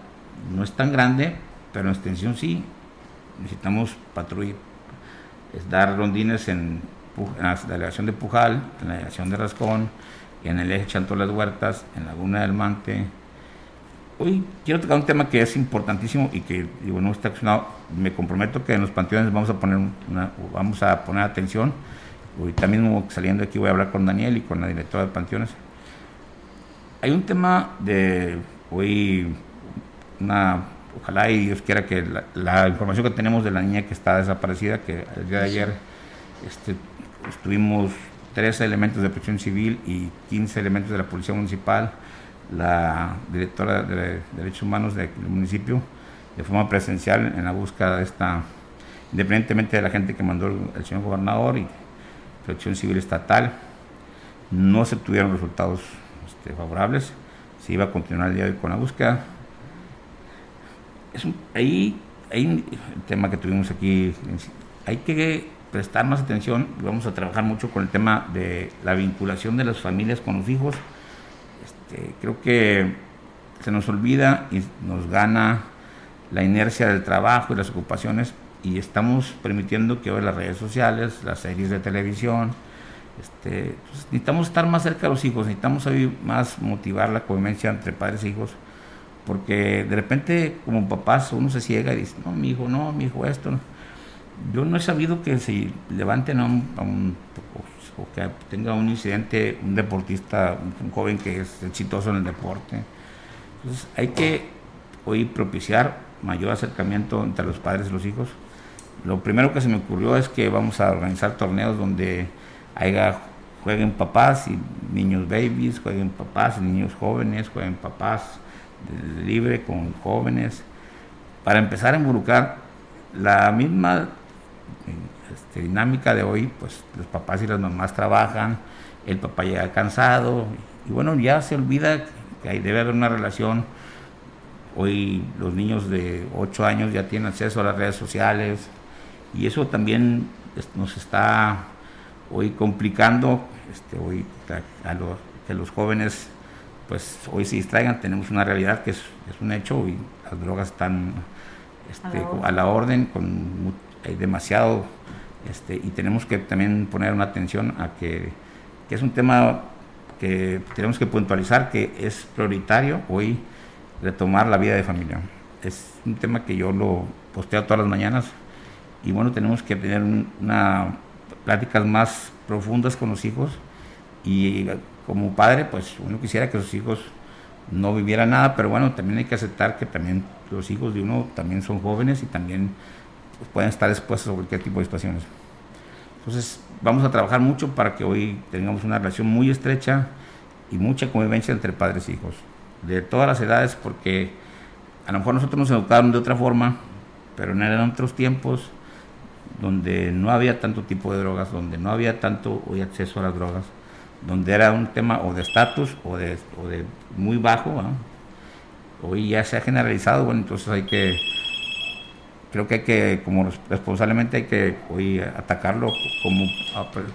no es tan grande, pero en extensión sí. Necesitamos patrullar, dar rondines en, la delegación de Pujal, en la delegación de Rascón, en el eje Chanto Las Huertas, en Laguna del Mante. Hoy quiero tocar un tema que es importantísimo y que digo, no está accionado. Me comprometo que en los panteones vamos a poner una, vamos a poner atención Ahorita mismo saliendo aquí voy a hablar con Daniel y con la directora de Panteones. Hay un tema de hoy, una, ojalá y Dios quiera que la, información que tenemos de la niña que está desaparecida, que el día de ayer este, estuvimos 13 elementos de protección civil y 15 elementos de la Policía Municipal, la directora de Derechos Humanos del municipio, de forma presencial en la búsqueda de esta, independientemente de la gente que mandó el señor gobernador y protección civil estatal. No se obtuvieron resultados este, favorables. Se iba a continuar el día de hoy con la búsqueda. ahí hay un tema que tuvimos aquí, hay que prestar más atención vamos a trabajar mucho con el tema de la vinculación de las familias con los hijos. Este, creo que se nos olvida y nos gana la inercia del trabajo y las ocupaciones y estamos permitiendo que hoy las redes sociales, las series de televisión, este, pues, necesitamos estar más cerca de los hijos, necesitamos más motivar la convivencia entre padres e hijos, porque de repente como papás uno se ciega y dice, no, mi hijo no, mi hijo esto. Yo no he sabido que se levanten a un, o, que tenga un incidente, un deportista, un, joven que es exitoso en el deporte. Entonces hay que hoy propiciar mayor acercamiento entre los padres y los hijos. Lo primero que se me ocurrió es que vamos a organizar torneos donde haya, jueguen papás y niños babies, jueguen papás y niños jóvenes, jueguen papás libre con jóvenes, para empezar a involucrar la misma este, dinámica de hoy, pues los papás y las mamás trabajan, el papá llega cansado, y bueno, ya se olvida que debe haber una relación. Hoy los niños de 8 años ya tienen acceso a las redes sociales y eso también nos está hoy complicando este, hoy a, que los jóvenes pues hoy se distraigan, tenemos una realidad que es, un hecho y las drogas están este, a, la orden, con hay demasiado este, y tenemos que también poner una atención a que, que, es un tema que tenemos que puntualizar que es prioritario hoy retomar la vida de familia. Es un tema que yo lo posteo todas las mañanas y bueno, tenemos que tener una pláticas más profundas con los hijos y como padre, pues uno quisiera que sus hijos no vivieran nada, pero bueno, también hay que aceptar que también los hijos de uno también son jóvenes y también pues, pueden estar expuestos a cualquier tipo de situaciones. Entonces, vamos a trabajar mucho para que hoy tengamos una relación muy estrecha y mucha convivencia entre padres e hijos, de todas las edades, porque a lo mejor nosotros nos educaron de otra forma, pero eran otros tiempos donde no había tanto tipo de drogas, donde no había tanto hoy acceso a las drogas, donde era un tema o de estatus o de, muy bajo. Hoy ya se ha generalizado, bueno, entonces hay que, creo que hay que, como responsablemente hay que hoy atacarlo como,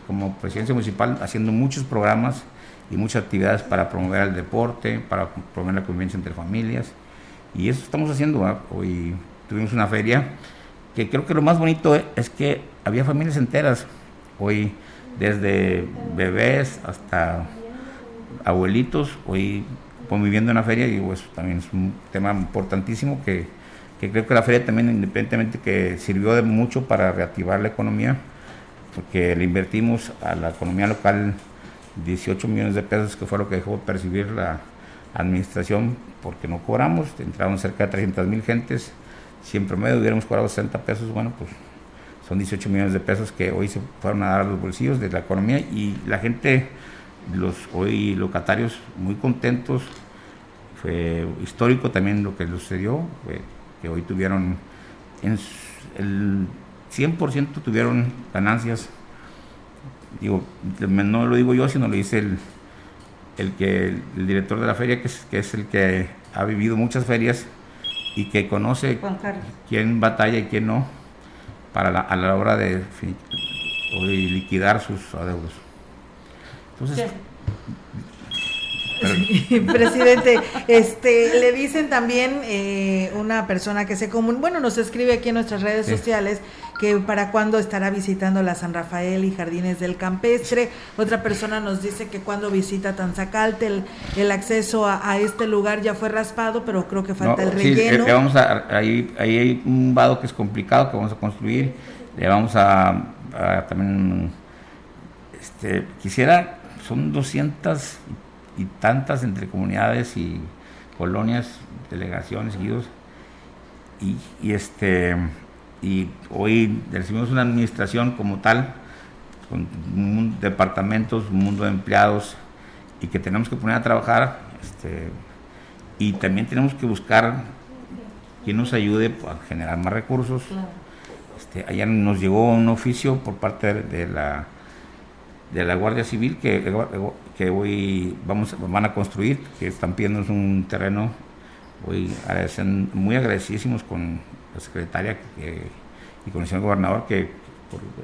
como presidencia municipal, haciendo muchos programas y muchas actividades para promover el deporte, para promover la convivencia entre familias. Y eso estamos haciendo. Hoy tuvimos una feria que creo que lo más bonito es que había familias enteras, hoy desde bebés hasta abuelitos, hoy conviviendo en la feria, y pues, también es un tema importantísimo que, creo que la feria también independientemente que sirvió de mucho para reactivar la economía, porque le invertimos a la economía local 18 millones de pesos, que fue lo que dejó percibir la administración, porque no cobramos, entraron cerca de 300 mil gentes, si en promedio hubiéramos cobrado 60 pesos, bueno, pues son 18 millones de pesos que hoy se fueron a dar a los bolsillos de la economía y la gente, los hoy locatarios muy contentos. Fue histórico también lo que sucedió, que hoy tuvieron en el 100% tuvieron ganancias. Digo, no lo digo yo, sino lo dice el, el que el director de la feria, que es, que es el que ha vivido muchas ferias y que conoce quién batalla y quién no para a la hora de, liquidar sus adeudos. Entonces, Presidente, este, le dicen también eh, una persona que se común, bueno, nos escribe aquí en nuestras redes sociales que para cuándo estará visitando la San Rafael y Jardines del Campestre. Otra persona nos dice que cuando visita Tanzacalte el, el acceso a, este lugar ya fue raspado, pero creo que falta el relleno. Sí, vamos a, ahí, ahí hay un vado que es complicado que vamos a construir. Le vamos a, a también, este, quisiera, son 200 y tantas entre comunidades y colonias, delegaciones, guíos, y, y, este y hoy recibimos una administración como tal, con departamentos, un mundo de empleados, y que tenemos que poner a trabajar, este, y también tenemos que buscar quien nos ayude a generar más recursos. Este, allá nos llegó un oficio por parte de la de la Guardia Civil que, que hoy vamos, van a construir, que están pidiendo un terreno. Hoy agradecen, muy agradecidísimos con, la secretaria y con el señor gobernador que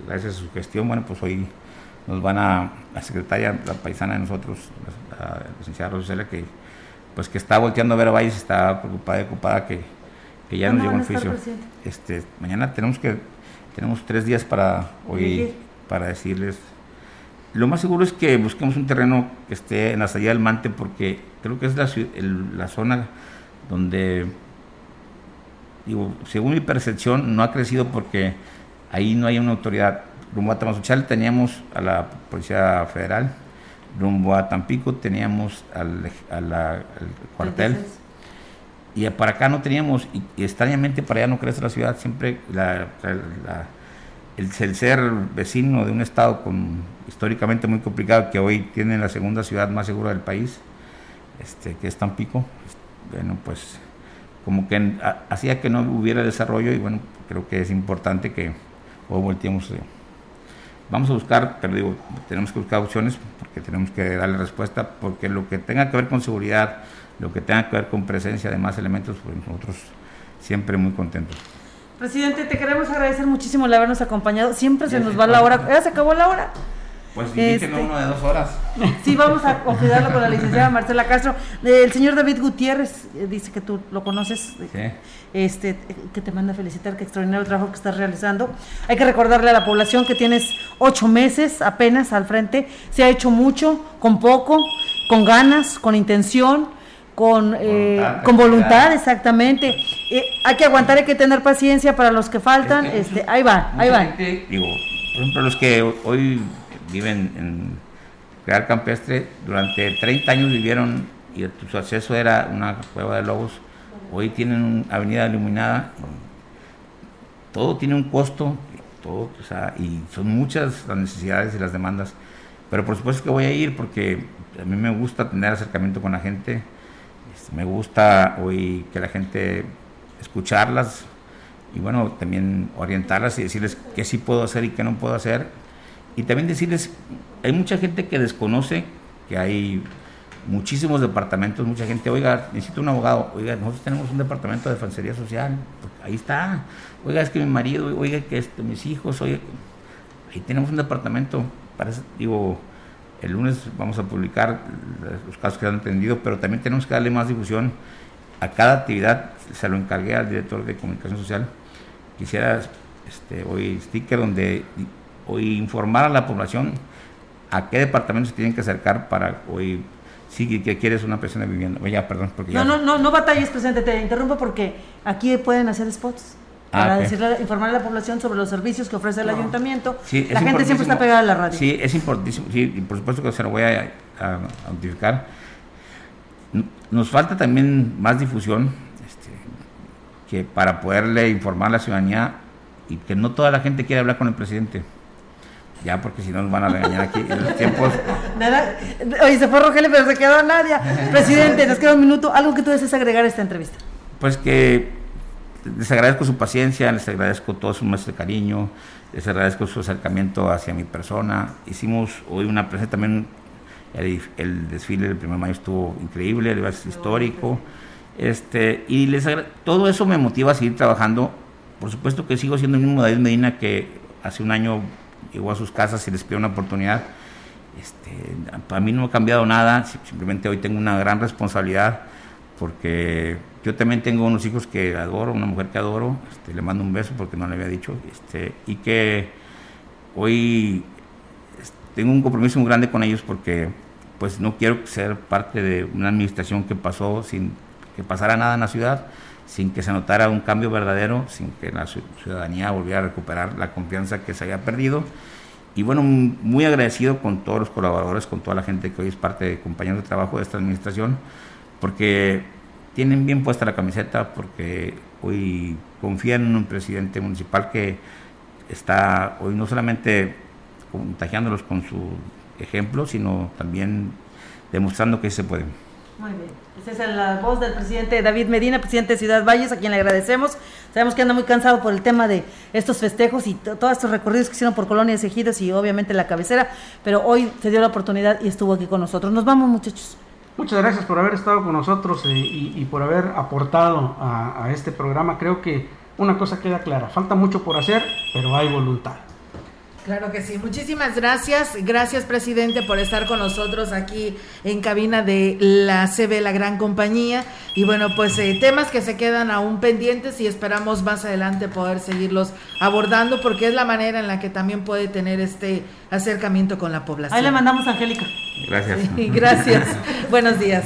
gracias a su gestión, bueno, pues hoy nos van a, la secretaria, la paisana de nosotros, la, licenciada Rosela, que pues que está volteando a ver a Valles, está preocupada y ocupada que, que ya nos llegó el oficio. Este, mañana tenemos que, tenemos tres días para hoy, para decirles. Lo más seguro es que busquemos un terreno que esté en la salida del Mante, porque creo que es la, la zona donde, digo, según mi percepción, no ha crecido porque ahí no hay una autoridad. Rumbo a Tamazuchal teníamos a la Policía Federal, rumbo a Tampico teníamos al, cuartel. Y para acá no teníamos, y, extrañamente para allá no crece la ciudad, siempre el, ser vecino de un estado con históricamente muy complicado, que hoy tiene la segunda ciudad más segura del país, este, que es Tampico, bueno, pues como que hacía que no hubiera desarrollo y bueno, creo que es importante que hoy volteemos. Eh, Vamos a buscar, pero digo, tenemos que buscar opciones porque tenemos que darle respuesta, porque lo que tenga que ver con seguridad, lo que tenga que ver con presencia de más elementos, pues nosotros siempre muy contentos. Presidente, te queremos agradecer muchísimo el habernos acompañado. Siempre se nos va la hora. Ya se acabó la hora. Pues este, uno de dos horas. Sí, vamos a cuidarlo con la licenciada Marcela Castro. El señor David Gutiérrez eh, dice que tú lo conoces. Sí. Este, que te manda a felicitar, que extraordinario trabajo que estás realizando. Hay que recordarle a la población que tienes ocho meses apenas al frente. Se ha hecho mucho, con poco, con ganas, con intención, con voluntad, eh, con voluntad exactamente. Eh, hay que aguantar, hay que tener paciencia para los que faltan. este, ahí va, ahí va. Digo, por ejemplo, los que hoy viven en Real Campestre, durante 30 años vivieron y su acceso era una cueva de lobos, hoy tienen una avenida iluminada, todo tiene un costo, todo, y son muchas las necesidades y las demandas, pero por supuesto que voy a ir porque a mí me gusta tener acercamiento con la gente, este, me gusta hoy que la gente escucharlas y bueno, también orientarlas y decirles qué sí puedo hacer y qué no puedo hacer y también decirles, hay mucha gente que desconoce que hay muchísimos departamentos, mucha gente, oiga, necesito un abogado, oiga, nosotros tenemos un departamento de defensoría social, ahí está, oiga, es que mi marido, oiga, que esto, mis hijos, oiga, ahí tenemos un departamento, parece, digo, el lunes vamos a publicar los casos que han atendido, pero también tenemos que darle más difusión a cada actividad, se lo encargué al director de comunicación social, quisiera este, hoy sticker donde hoy informar a la población a qué departamento se tienen que acercar para hoy sí que quieres una persona viviendo. Oye, perdón, porque no, no, no, no batalles, presidente, te interrumpo porque aquí pueden hacer spots. Ah, para decirle, informar a la población sobre los servicios que ofrece el ayuntamiento. la gente siempre está pegada a la radio. Sí, es importantísimo. Sí, y por supuesto que se lo voy a, a, notificar. Nos falta también más difusión este, que para poderle informar a la ciudadanía y que no toda la gente quiere hablar con el presidente ya porque si no nos van a regañar aquí en los tiempos. Nada, oye, se fue Rogelio, pero se quedó Nadia. Presidente, nos queda un minuto. ¿Algo que tú desees agregar a esta entrevista? Pues que les agradezco su paciencia, les agradezco todo su muestra de cariño, les agradezco su acercamiento hacia mi persona. Hicimos hoy una presentación también, el, desfile del 1 de mayo estuvo increíble, el histórico. Este, y les todo eso me motiva a seguir trabajando. Por supuesto que sigo siendo el mismo David Medina que hace un año llegó a sus casas y les pidió una oportunidad. Este, para mí no ha cambiado nada, simplemente hoy tengo una gran responsabilidad porque yo también tengo unos hijos que adoro, una mujer que adoro, este, le mando un beso porque no le había dicho, este, y que hoy tengo un compromiso muy grande con ellos porque pues no quiero ser parte de una administración que pasó sin que pasara nada en la ciudad sin que se notara un cambio verdadero, sin que la ciudadanía volviera a recuperar la confianza que se había perdido. Y bueno, muy agradecido con todos los colaboradores, con toda la gente que hoy es parte de compañeros de trabajo de esta administración, porque tienen bien puesta la camiseta, porque hoy confían en un presidente municipal que está hoy no solamente contagiándolos con su ejemplo, sino también demostrando que se puede. Muy bien. Esa es la voz del presidente David Medina, presidente de Ciudad Valles, a quien le agradecemos. Sabemos que anda muy cansado por el tema de estos festejos y todos estos recorridos que hicieron por colonias ejidos y obviamente la cabecera, pero hoy se dio la oportunidad y estuvo aquí con nosotros. Nos vamos, muchachos. Muchas gracias por haber estado con nosotros y, por haber aportado a, este programa. Creo que una cosa queda clara, falta mucho por hacer, pero hay voluntad. Claro que sí. Muchísimas gracias. Gracias, presidente, por estar con nosotros aquí en cabina de la CB, la gran compañía. Y bueno, pues eh, temas que se quedan aún pendientes y esperamos más adelante poder seguirlos abordando porque es la manera en la que también puede tener este acercamiento con la población. Ahí le mandamos a Angélica. Gracias. gracias. Buenos días.